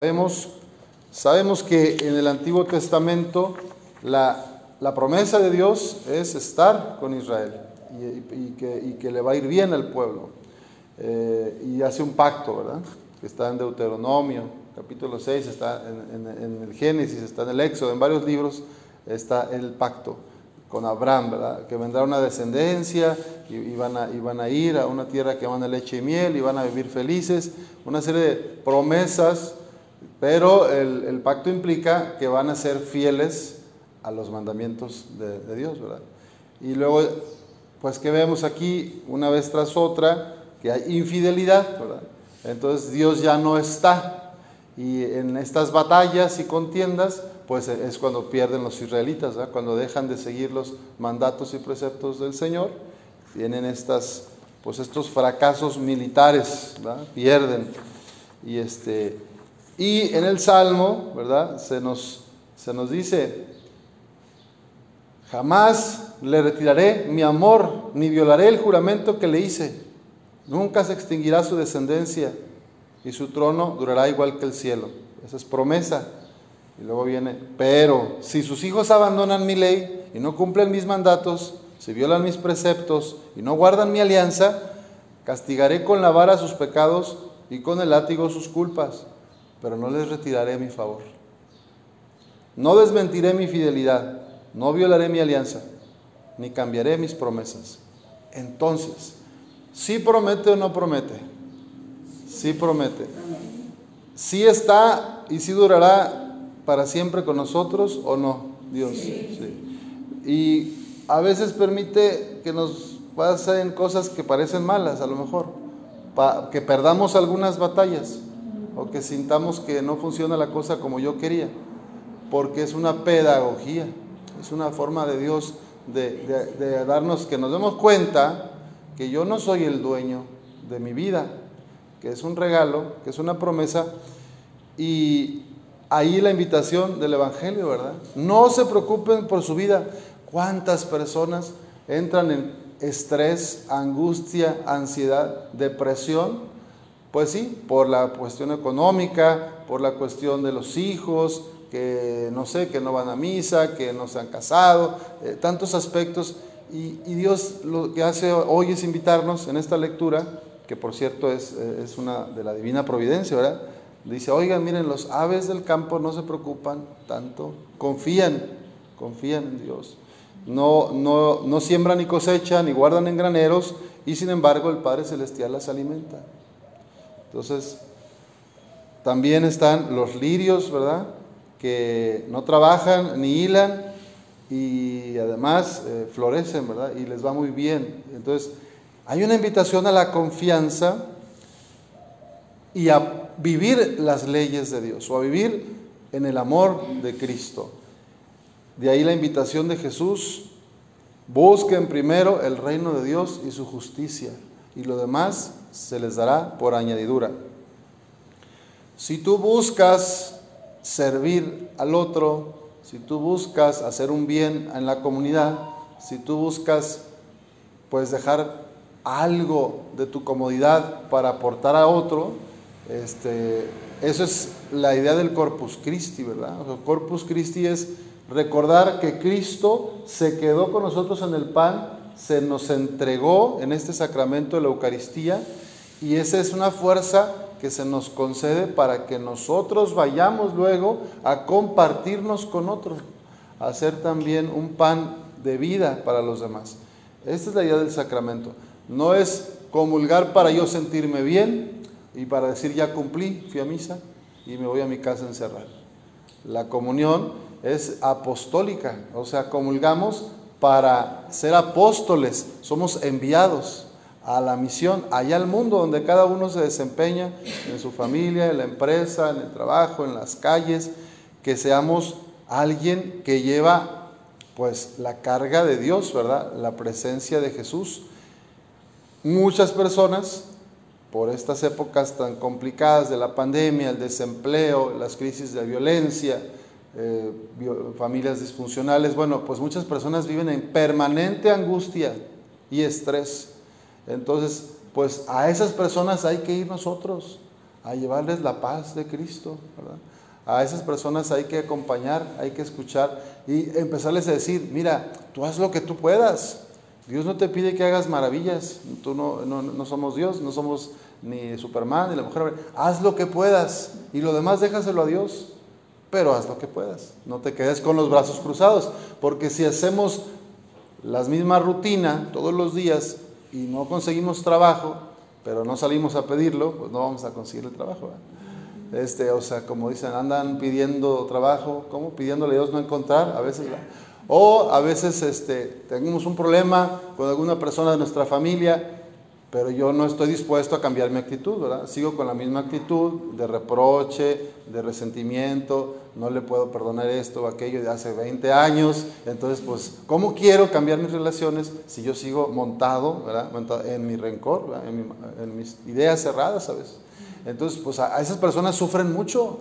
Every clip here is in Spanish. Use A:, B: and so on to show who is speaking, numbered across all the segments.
A: Sabemos, sabemos que en el Antiguo Testamento la, promesa de Dios es estar con Israel y, que, le va a ir bien al pueblo. Eh, y hace un pacto, ¿verdad? Que está en Deuteronomio, capítulo 6, está en, en, el Génesis, está en el Éxodo, en varios libros está el pacto con Abraham, ¿verdad? Que vendrá una descendencia y, van a, y, van a, ir a una tierra que van a leche y miel y van a vivir felices. Una serie de promesas pero el, pacto implica que van a ser fieles a los mandamientos de, Dios, ¿verdad? Y luego, pues que vemos aquí una vez tras otra que hay infidelidad, ¿verdad? Entonces Dios ya no está. Y en estas batallas y contiendas, pues es cuando pierden los israelitas, ¿verdad? cuando dejan de seguir los mandatos y preceptos del Señor, tienen estas, pues estos fracasos militares, ¿verdad? pierden. Y este, y en el Salmo, ¿verdad? Se nos, se nos dice, jamás le retiraré mi amor, ni violaré el juramento que le hice. Nunca se extinguirá su descendencia y su trono durará igual que el cielo. Esa es promesa. Y luego viene, pero si sus hijos abandonan mi ley y no cumplen mis mandatos, si violan mis preceptos y no guardan mi alianza, castigaré con la vara sus pecados y con el látigo sus culpas pero no les retiraré mi favor. No desmentiré mi fidelidad, no violaré mi alianza, ni cambiaré mis promesas. Entonces, si promete o no promete, si promete, si está y si durará para siempre con nosotros o no, Dios. Y a veces permite que nos pasen cosas que parecen malas, a lo mejor, que perdamos algunas batallas o que sintamos que no funciona la cosa como yo quería, porque es una pedagogía, es una forma de Dios de, darnos, que nos demos cuenta que yo no soy el dueño de mi vida, que es un regalo, que es una promesa, y ahí la invitación del Evangelio, ¿verdad? No se preocupen por su vida. ¿Cuántas personas entran en estrés, angustia, ansiedad, depresión? Pues sí, por la cuestión económica, por la cuestión de los hijos, que no sé, que no van a misa, que no se han casado, eh, tantos aspectos. Y, Dios lo que hace hoy es invitarnos en esta lectura, que por cierto es, eh, es una de la divina providencia, ¿verdad? Dice, oigan, miren, los aves del campo no se preocupan tanto, confían, confían en Dios. No, no, no siembran ni cosechan, ni guardan en graneros, y sin embargo el Padre Celestial las alimenta. Entonces, también están los lirios, ¿verdad? Que no trabajan ni hilan y además eh, florecen, ¿verdad? Y les va muy bien. Entonces, hay una invitación a la confianza y a vivir las leyes de Dios o a vivir en el amor de Cristo. De ahí la invitación de Jesús, busquen primero el reino de Dios y su justicia y lo demás se les dará por añadidura. Si tú buscas servir al otro, si tú buscas hacer un bien en la comunidad, si tú buscas pues dejar algo de tu comodidad para aportar a otro, este, eso es la idea del Corpus Christi, ¿verdad? el Corpus Christi es recordar que Cristo se quedó con nosotros en el pan se nos entregó en este sacramento de la Eucaristía y esa es una fuerza que se nos concede para que nosotros vayamos luego a compartirnos con otros, a hacer también un pan de vida para los demás. Esta es la idea del sacramento. No es comulgar para yo sentirme bien y para decir ya cumplí, fui a misa y me voy a mi casa a encerrar. La comunión es apostólica, o sea, comulgamos para ser apóstoles, somos enviados a la misión, allá al mundo donde cada uno se desempeña, en su familia, en la empresa, en el trabajo, en las calles, que seamos alguien que lleva pues la carga de Dios, ¿verdad? La presencia de Jesús. Muchas personas, por estas épocas tan complicadas de la pandemia, el desempleo, las crisis de violencia, eh, familias disfuncionales. Bueno, pues muchas personas viven en permanente angustia y estrés. Entonces, pues a esas personas hay que ir nosotros, a llevarles la paz de Cristo, ¿verdad? A esas personas hay que acompañar, hay que escuchar y empezarles a decir, mira, tú haz lo que tú puedas. Dios no te pide que hagas maravillas, tú no, no, no somos Dios, no somos ni Superman, ni la mujer. Haz lo que puedas y lo demás déjaselo a Dios, pero haz lo que puedas. No te quedes con los brazos cruzados, porque si hacemos las mismas rutina todos los días y no conseguimos trabajo, pero no salimos a pedirlo, pues no vamos a conseguir el trabajo. Este, o sea, como dicen, andan pidiendo trabajo, ¿cómo? Pidiéndole a Dios no encontrar, a veces. O a veces este, tenemos un problema con alguna persona de nuestra familia pero yo no estoy dispuesto a cambiar mi actitud, ¿verdad? Sigo con la misma actitud de reproche, de resentimiento, no le puedo perdonar esto o aquello de hace 20 años, entonces pues, ¿cómo quiero cambiar mis relaciones si yo sigo montado, ¿verdad? en mi rencor, en, mis ideas cerradas, ¿sabes? Entonces, pues a, esas personas sufren mucho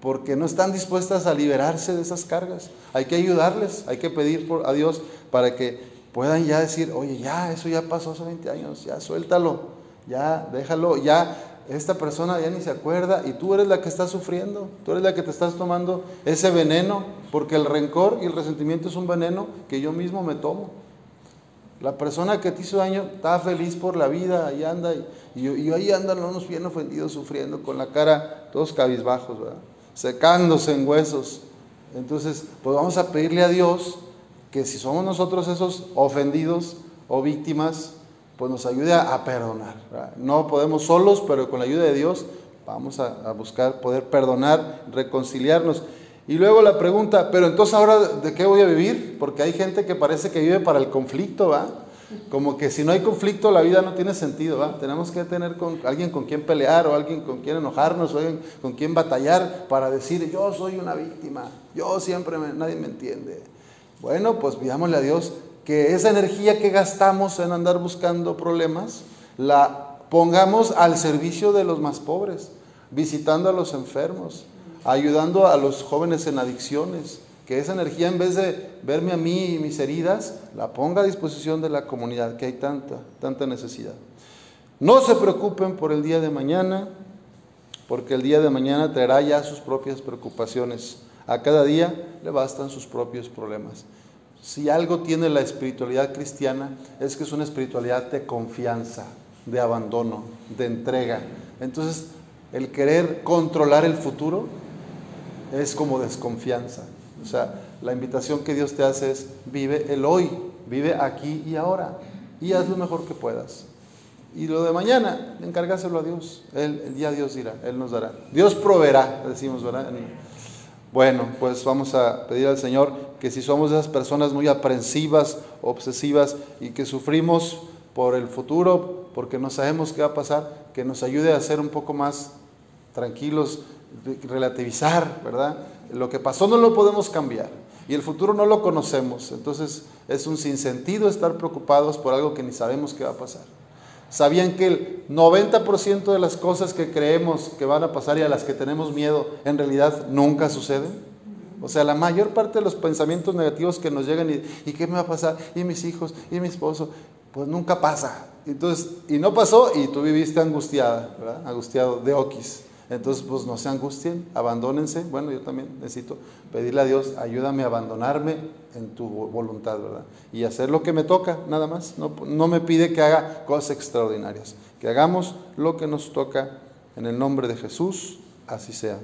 A: porque no están dispuestas a liberarse de esas cargas. Hay que ayudarles, hay que pedir por, a Dios para que puedan ya decir, oye, ya, eso ya pasó hace 20 años, ya suéltalo, ya déjalo, ya esta persona ya ni se acuerda y tú eres la que está sufriendo, tú eres la que te estás tomando ese veneno, porque el rencor y el resentimiento es un veneno que yo mismo me tomo. La persona que te hizo daño está feliz por la vida, ahí anda, y, y, ahí andan unos bien ofendidos, sufriendo, con la cara todos cabizbajos, secándose en huesos. Entonces, pues vamos a pedirle a Dios que si somos nosotros esos ofendidos o víctimas, pues nos ayude a, perdonar. No podemos solos, pero con la ayuda de Dios vamos a, buscar poder perdonar, reconciliarnos. Y luego la pregunta, pero entonces ahora de qué voy a vivir? Porque hay gente que parece que vive para el conflicto, ¿va? Como que si no hay conflicto la vida no tiene sentido, ¿va? Tenemos que tener con, alguien con quien pelear o alguien con quien enojarnos o alguien con quien batallar para decir yo soy una víctima, yo siempre nadie me entiende. Bueno, pues pidámosle a Dios que esa energía que gastamos en andar buscando problemas, la pongamos al servicio de los más pobres, visitando a los enfermos, ayudando a los jóvenes en adicciones, que esa energía en vez de verme a mí y mis heridas, la ponga a disposición de la comunidad, que hay tanta, tanta necesidad. No se preocupen por el día de mañana, porque el día de mañana traerá ya sus propias preocupaciones. A cada día le bastan sus propios problemas. Si algo tiene la espiritualidad cristiana es que es una espiritualidad de confianza, de abandono, de entrega. Entonces, el querer controlar el futuro es como desconfianza. O sea, la invitación que Dios te hace es vive el hoy, vive aquí y ahora y haz lo mejor que puedas. Y lo de mañana, encárgaselo a Dios. Él, el día Dios dirá, Él nos dará. Dios proveerá, decimos, ¿verdad? Bueno, pues vamos a pedir al Señor que si somos esas personas muy aprensivas, obsesivas y que sufrimos por el futuro, porque no sabemos qué va a pasar, que nos ayude a ser un poco más tranquilos, relativizar, ¿verdad? Lo que pasó no lo podemos cambiar y el futuro no lo conocemos, entonces es un sinsentido estar preocupados por algo que ni sabemos qué va a pasar. ¿Sabían que el 90% de las cosas que creemos que van a pasar y a las que tenemos miedo en realidad nunca suceden? O sea, la mayor parte de los pensamientos negativos que nos llegan y, ¿y qué me va a pasar? ¿Y mis hijos? ¿Y mi esposo? Pues nunca pasa. Entonces, y no pasó y tú viviste angustiada, ¿verdad? Angustiado de oquis. Entonces, pues no se angustien, abandónense. Bueno, yo también necesito pedirle a Dios, ayúdame a abandonarme en tu voluntad, ¿verdad? Y hacer lo que me toca, nada más. No, no me pide que haga cosas extraordinarias. Que hagamos lo que nos toca en el nombre de Jesús, así sea.